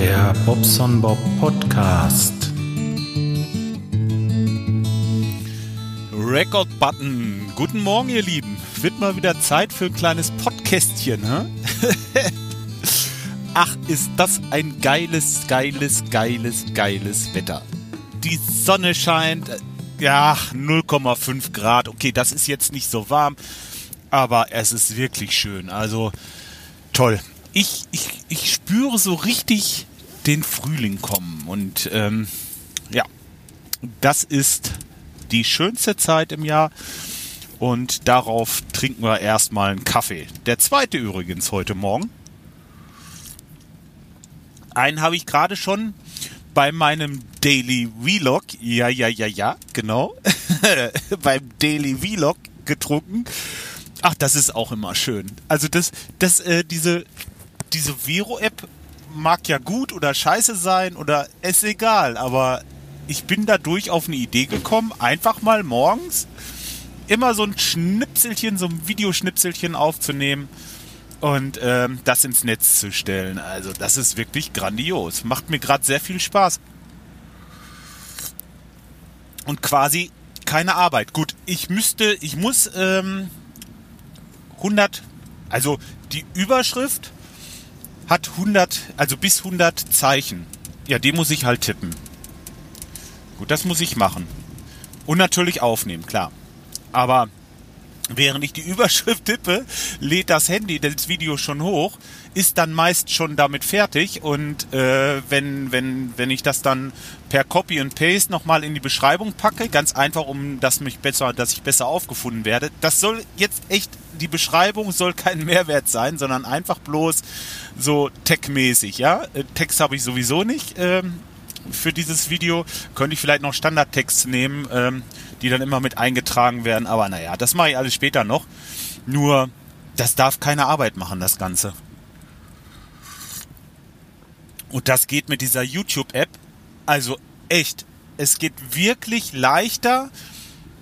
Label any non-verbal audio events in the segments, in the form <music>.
Der Bobson Bob Podcast. Record Button. Guten Morgen, ihr Lieben. Wird mal wieder Zeit für ein kleines Podcastchen, hä? <laughs> Ach, ist das ein geiles, geiles, geiles, geiles Wetter. Die Sonne scheint. Ja, 0,5 Grad. Okay, das ist jetzt nicht so warm, aber es ist wirklich schön. Also toll. Ich, ich, ich spüre so richtig den Frühling kommen und ähm, ja, das ist die schönste Zeit im Jahr und darauf trinken wir erstmal einen Kaffee. Der zweite übrigens heute Morgen. Einen habe ich gerade schon bei meinem Daily Vlog, ja, ja, ja, ja, genau, <laughs> beim Daily Vlog getrunken. Ach, das ist auch immer schön. Also das, das, äh, diese, diese Vero-App mag ja gut oder scheiße sein oder ist egal, aber ich bin dadurch auf eine Idee gekommen, einfach mal morgens immer so ein Schnipselchen, so ein Videoschnipselchen aufzunehmen und ähm, das ins Netz zu stellen. Also das ist wirklich grandios. Macht mir gerade sehr viel Spaß. Und quasi keine Arbeit. Gut, ich müsste, ich muss ähm, 100, also die Überschrift hat 100, also bis 100 Zeichen. Ja, die muss ich halt tippen. Gut, das muss ich machen. Und natürlich aufnehmen, klar. Aber während ich die Überschrift tippe, lädt das Handy das Video schon hoch, ist dann meist schon damit fertig und äh, wenn, wenn, wenn ich das dann per Copy and Paste nochmal in die Beschreibung packe, ganz einfach, um dass mich besser, dass ich besser aufgefunden werde, das soll jetzt echt, die Beschreibung soll kein Mehrwert sein, sondern einfach bloß so tech-mäßig, ja. Äh, Text habe ich sowieso nicht ähm, für dieses Video, könnte ich vielleicht noch Standardtext nehmen, ähm, die dann immer mit eingetragen werden, aber naja, das mache ich alles später noch. Nur, das darf keine Arbeit machen, das Ganze. Und das geht mit dieser YouTube-App. Also echt, es geht wirklich leichter,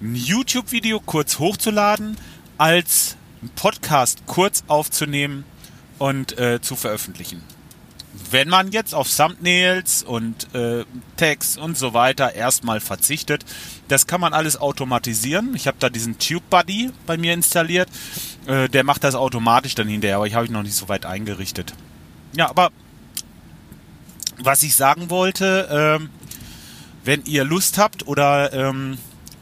ein YouTube-Video kurz hochzuladen, als einen Podcast kurz aufzunehmen und äh, zu veröffentlichen. Wenn man jetzt auf Thumbnails und äh, Text und so weiter erstmal verzichtet, das kann man alles automatisieren. Ich habe da diesen TubeBuddy bei mir installiert. Äh, der macht das automatisch dann hinterher, aber ich habe ihn noch nicht so weit eingerichtet. Ja, aber was ich sagen wollte, ähm, wenn ihr Lust habt oder ähm,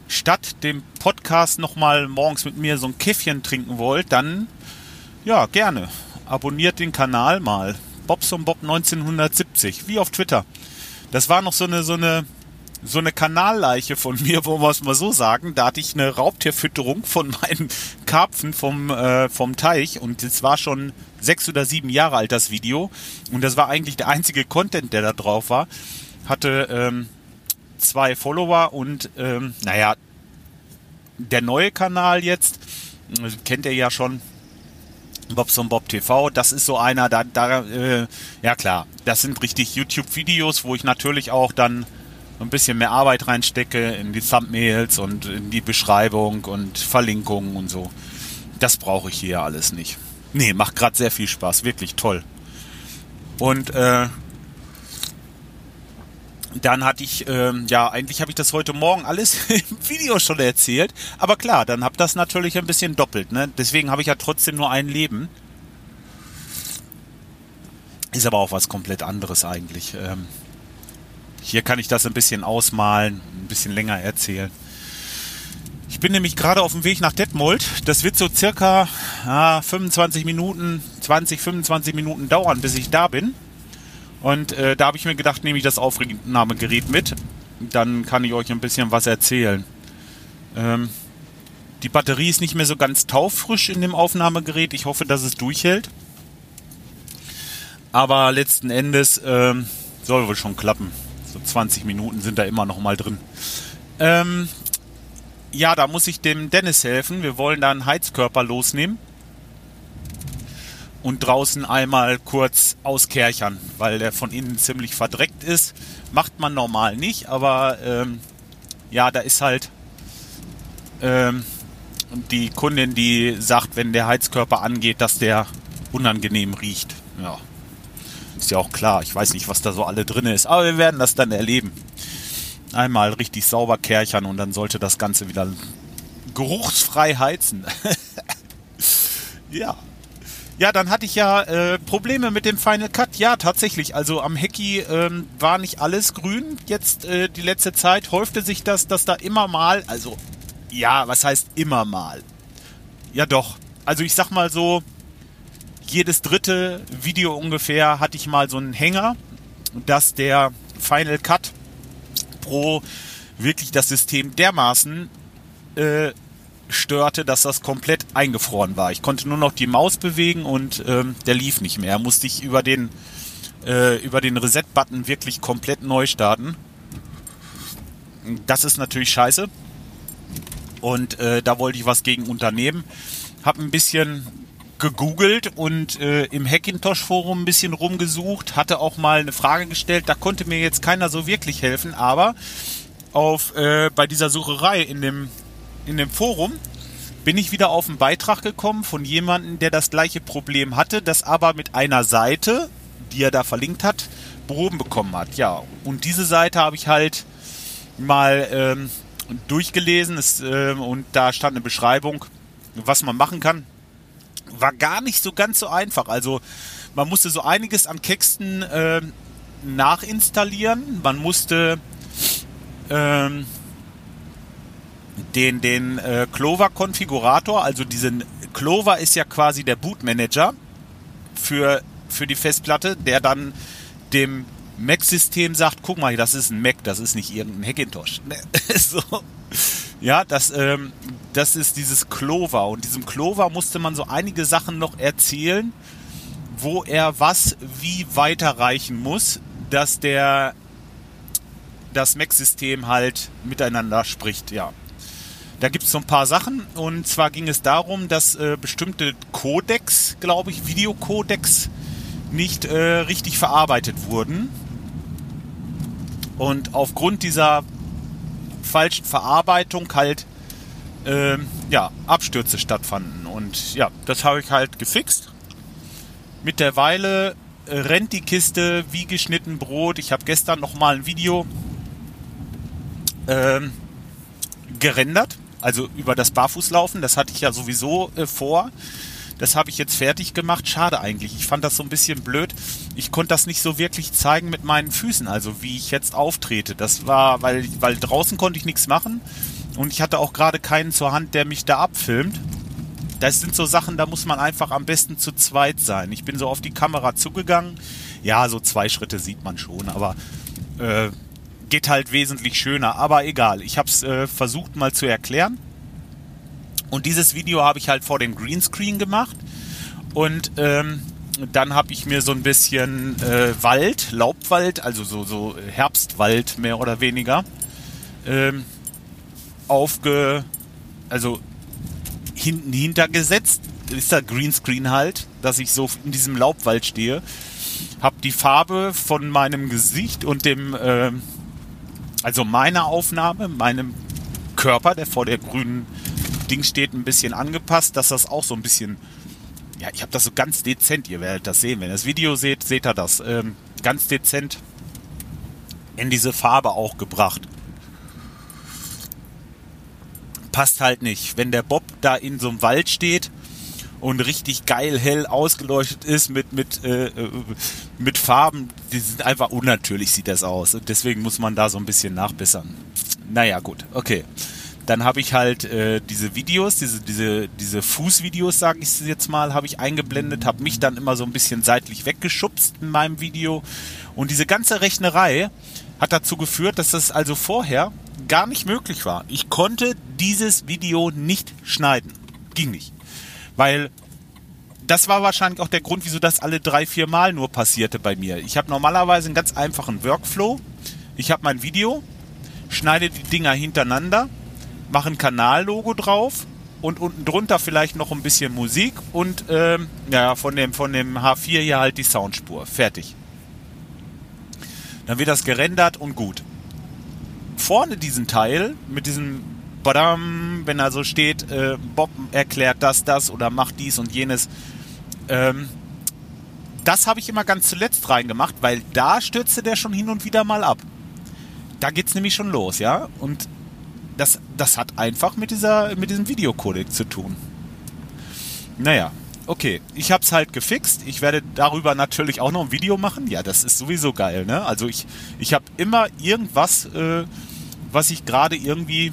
statt dem Podcast nochmal morgens mit mir so ein Käffchen trinken wollt, dann ja, gerne. Abonniert den Kanal mal. Bobson Bob 1970, wie auf Twitter. Das war noch so eine, so eine, so eine Kanalleiche von mir, wo wir es mal so sagen. Da hatte ich eine Raubtierfütterung von meinen Karpfen vom, äh, vom Teich und es war schon sechs oder sieben Jahre alt, das Video. Und das war eigentlich der einzige Content, der da drauf war. Hatte ähm, zwei Follower und ähm, naja, der neue Kanal jetzt, kennt ihr ja schon, Bobson Bob TV, das ist so einer, da, da äh, ja klar, das sind richtig YouTube-Videos, wo ich natürlich auch dann ein bisschen mehr Arbeit reinstecke in die Thumbnails und in die Beschreibung und Verlinkungen und so. Das brauche ich hier alles nicht. Nee, macht gerade sehr viel Spaß, wirklich toll. Und äh, dann hatte ich, ähm, ja, eigentlich habe ich das heute Morgen alles <laughs> im Video schon erzählt. Aber klar, dann habe das natürlich ein bisschen doppelt. Ne? Deswegen habe ich ja trotzdem nur ein Leben. Ist aber auch was komplett anderes eigentlich. Ähm, hier kann ich das ein bisschen ausmalen, ein bisschen länger erzählen. Ich bin nämlich gerade auf dem Weg nach Detmold. Das wird so circa ja, 25 Minuten, 20, 25 Minuten dauern, bis ich da bin. Und äh, da habe ich mir gedacht, nehme ich das Aufnahmegerät mit. Dann kann ich euch ein bisschen was erzählen. Ähm, die Batterie ist nicht mehr so ganz taufrisch in dem Aufnahmegerät. Ich hoffe, dass es durchhält. Aber letzten Endes ähm, soll wohl schon klappen. So 20 Minuten sind da immer noch mal drin. Ähm, ja, da muss ich dem Dennis helfen. Wir wollen da einen Heizkörper losnehmen und draußen einmal kurz auskerchern, weil der von innen ziemlich verdreckt ist. Macht man normal nicht, aber ähm, ja, da ist halt ähm, die Kundin, die sagt, wenn der Heizkörper angeht, dass der unangenehm riecht. Ja. Ist ja auch klar. Ich weiß nicht, was da so alle drin ist, aber wir werden das dann erleben. Einmal richtig sauber kärchern und dann sollte das Ganze wieder geruchsfrei heizen. <laughs> ja. Ja, dann hatte ich ja äh, Probleme mit dem Final Cut. Ja, tatsächlich. Also am Hecki ähm, war nicht alles grün. Jetzt äh, die letzte Zeit häufte sich das, dass da immer mal, also ja, was heißt immer mal? Ja doch. Also ich sag mal so, jedes dritte Video ungefähr hatte ich mal so einen Hänger, dass der Final Cut Pro wirklich das System dermaßen äh, störte, dass das komplett eingefroren war. Ich konnte nur noch die Maus bewegen und ähm, der lief nicht mehr. Musste ich über den äh, den Reset-Button wirklich komplett neu starten. Das ist natürlich scheiße. Und äh, da wollte ich was gegen unternehmen. Hab ein bisschen gegoogelt und äh, im Hackintosh-Forum ein bisschen rumgesucht, hatte auch mal eine Frage gestellt. Da konnte mir jetzt keiner so wirklich helfen, aber auf äh, bei dieser Sucherei in dem in dem Forum bin ich wieder auf einen Beitrag gekommen von jemandem, der das gleiche Problem hatte, das aber mit einer Seite, die er da verlinkt hat, behoben bekommen hat. Ja, und diese Seite habe ich halt mal ähm, durchgelesen es, äh, und da stand eine Beschreibung, was man machen kann. War gar nicht so ganz so einfach. Also man musste so einiges an Texten äh, nachinstallieren. Man musste ähm, den, den äh, Clover-Konfigurator, also diesen Clover ist ja quasi der Bootmanager für, für die Festplatte, der dann dem Mac-System sagt, guck mal, das ist ein Mac, das ist nicht irgendein Hackintosh. <laughs> so. Ja, das, ähm, das ist dieses Clover. Und diesem Clover musste man so einige Sachen noch erzählen, wo er was wie weiterreichen muss, dass der das Mac-System halt miteinander spricht, ja. Da gibt es so ein paar Sachen und zwar ging es darum, dass äh, bestimmte Codecs, glaube ich, Videocodecs nicht äh, richtig verarbeitet wurden. Und aufgrund dieser falschen Verarbeitung halt äh, ja, Abstürze stattfanden. Und ja, das habe ich halt gefixt. Mittlerweile äh, rennt die Kiste wie geschnitten Brot. Ich habe gestern noch mal ein Video ähm, gerendert also über das Barfußlaufen, das hatte ich ja sowieso äh, vor. Das habe ich jetzt fertig gemacht. Schade eigentlich. Ich fand das so ein bisschen blöd. Ich konnte das nicht so wirklich zeigen mit meinen Füßen, also wie ich jetzt auftrete. Das war, weil, weil draußen konnte ich nichts machen und ich hatte auch gerade keinen zur Hand, der mich da abfilmt. Das sind so Sachen, da muss man einfach am besten zu zweit sein. Ich bin so auf die Kamera zugegangen. Ja, so zwei Schritte sieht man schon, aber äh, geht halt wesentlich schöner. Aber egal, ich habe es äh, versucht mal zu erklären. Und dieses Video habe ich halt vor dem Greenscreen gemacht. Und ähm, dann habe ich mir so ein bisschen äh, Wald, Laubwald, also so, so Herbstwald mehr oder weniger, ähm, aufge, also hinten hintergesetzt. Ist der Greenscreen halt, dass ich so in diesem Laubwald stehe. Habe die Farbe von meinem Gesicht und dem äh, also meine Aufnahme, meinem Körper, der vor der grünen Ding steht, ein bisschen angepasst, dass das auch so ein bisschen, ja, ich habe das so ganz dezent, ihr werdet das sehen, wenn ihr das Video seht, seht ihr das, ähm, ganz dezent in diese Farbe auch gebracht. Passt halt nicht. Wenn der Bob da in so einem Wald steht und richtig geil hell ausgeleuchtet ist mit mit äh, äh, mit Farben, die sind einfach unnatürlich sieht das aus und deswegen muss man da so ein bisschen nachbessern. Naja, gut, okay. Dann habe ich halt äh, diese Videos, diese diese diese Fußvideos, sage ich jetzt mal, habe ich eingeblendet, habe mich dann immer so ein bisschen seitlich weggeschubst in meinem Video und diese ganze Rechnerei hat dazu geführt, dass das also vorher gar nicht möglich war. Ich konnte dieses Video nicht schneiden. Ging nicht. Weil das war wahrscheinlich auch der Grund, wieso das alle drei, vier Mal nur passierte bei mir. Ich habe normalerweise einen ganz einfachen Workflow. Ich habe mein Video, schneide die Dinger hintereinander, mache ein Kanallogo drauf und unten drunter vielleicht noch ein bisschen Musik und ähm, ja, von dem, von dem H4 hier halt die Soundspur. Fertig. Dann wird das gerendert und gut. Vorne diesen Teil mit diesem badam, wenn da so steht, äh, Bob erklärt das, das oder macht dies und jenes. Ähm, das habe ich immer ganz zuletzt reingemacht, weil da stürzte der schon hin und wieder mal ab. Da geht es nämlich schon los, ja. Und das, das hat einfach mit, dieser, mit diesem Videocodec zu tun. Naja, okay. Ich habe es halt gefixt. Ich werde darüber natürlich auch noch ein Video machen. Ja, das ist sowieso geil, ne? Also ich, ich habe immer irgendwas, äh, was ich gerade irgendwie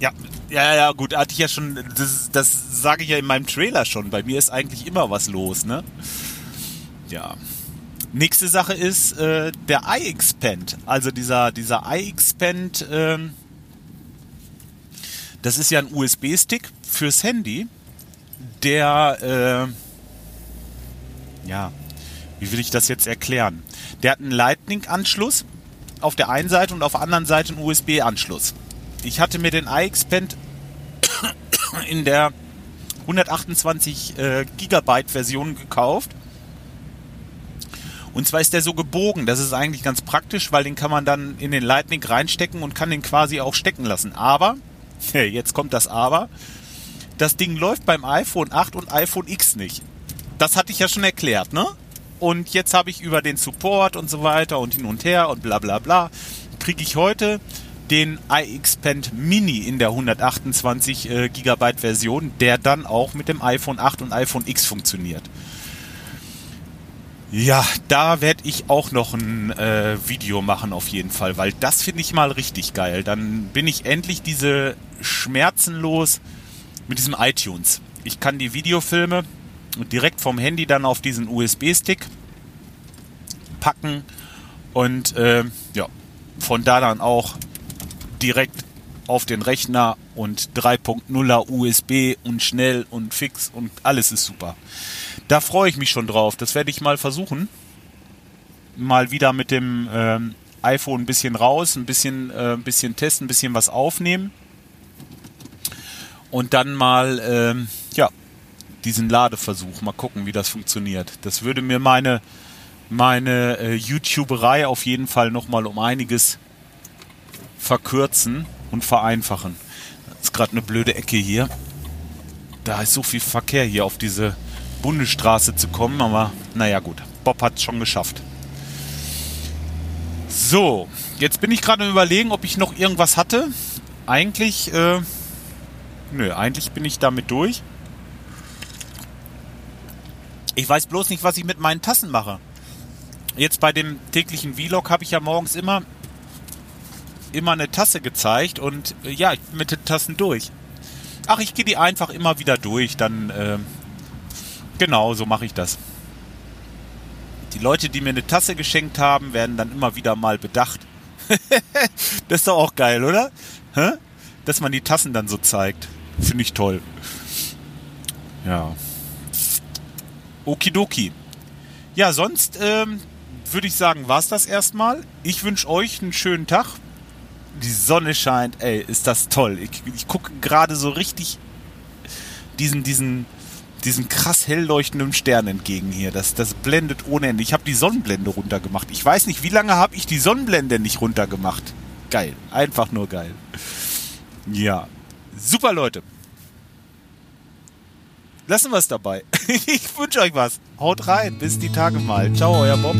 ja, ja, ja, gut, hatte ich ja schon, das, das sage ich ja in meinem Trailer schon. Bei mir ist eigentlich immer was los, ne? Ja. Nächste Sache ist äh, der iXpand. Also dieser, dieser iXpand, ähm, das ist ja ein USB-Stick fürs Handy, der, äh, ja, wie will ich das jetzt erklären? Der hat einen Lightning-Anschluss auf der einen Seite und auf der anderen Seite einen USB-Anschluss ich hatte mir den iXpand <coughs> in der 128 äh, Gigabyte Version gekauft. Und zwar ist der so gebogen. Das ist eigentlich ganz praktisch, weil den kann man dann in den Lightning reinstecken und kann den quasi auch stecken lassen. Aber, <laughs> jetzt kommt das Aber, das Ding läuft beim iPhone 8 und iPhone X nicht. Das hatte ich ja schon erklärt, ne? Und jetzt habe ich über den Support und so weiter und hin und her und bla bla bla, kriege ich heute den iXpand Mini in der 128 äh, GB Version, der dann auch mit dem iPhone 8 und iPhone X funktioniert. Ja, da werde ich auch noch ein äh, Video machen auf jeden Fall, weil das finde ich mal richtig geil. Dann bin ich endlich diese schmerzenlos mit diesem iTunes. Ich kann die Videofilme direkt vom Handy dann auf diesen USB-Stick packen und äh, ja, von da dann auch direkt auf den Rechner und 3.0er USB und schnell und fix und alles ist super. Da freue ich mich schon drauf. Das werde ich mal versuchen. Mal wieder mit dem ähm, iPhone ein bisschen raus, ein bisschen, äh, ein bisschen testen, ein bisschen was aufnehmen. Und dann mal, ähm, ja, diesen Ladeversuch. Mal gucken, wie das funktioniert. Das würde mir meine, meine äh, YouTuberei auf jeden Fall nochmal um einiges verkürzen und vereinfachen. Das ist gerade eine blöde Ecke hier. Da ist so viel Verkehr hier auf diese Bundesstraße zu kommen, aber naja gut, Bob hat es schon geschafft. So, jetzt bin ich gerade am überlegen, ob ich noch irgendwas hatte. Eigentlich, äh, nö, eigentlich bin ich damit durch. Ich weiß bloß nicht, was ich mit meinen Tassen mache. Jetzt bei dem täglichen Vlog habe ich ja morgens immer immer eine Tasse gezeigt und äh, ja, ich bin mit den Tassen durch. Ach, ich gehe die einfach immer wieder durch, dann äh, genau, so mache ich das. Die Leute, die mir eine Tasse geschenkt haben, werden dann immer wieder mal bedacht. <laughs> das ist doch auch geil, oder? Hä? Dass man die Tassen dann so zeigt. Finde ich toll. Ja. Okidoki. Ja, sonst ähm, würde ich sagen, war es das erstmal. Ich wünsche euch einen schönen Tag die Sonne scheint, ey, ist das toll. Ich, ich gucke gerade so richtig diesen, diesen, diesen krass hell leuchtenden Stern entgegen hier. Das, das blendet ohne Ende. Ich habe die Sonnenblende runtergemacht. Ich weiß nicht, wie lange habe ich die Sonnenblende nicht runtergemacht. Geil. Einfach nur geil. Ja. Super, Leute. Lassen wir es dabei. <laughs> Ich wünsche euch was. Haut rein. Bis die Tage mal. Ciao, euer Bob.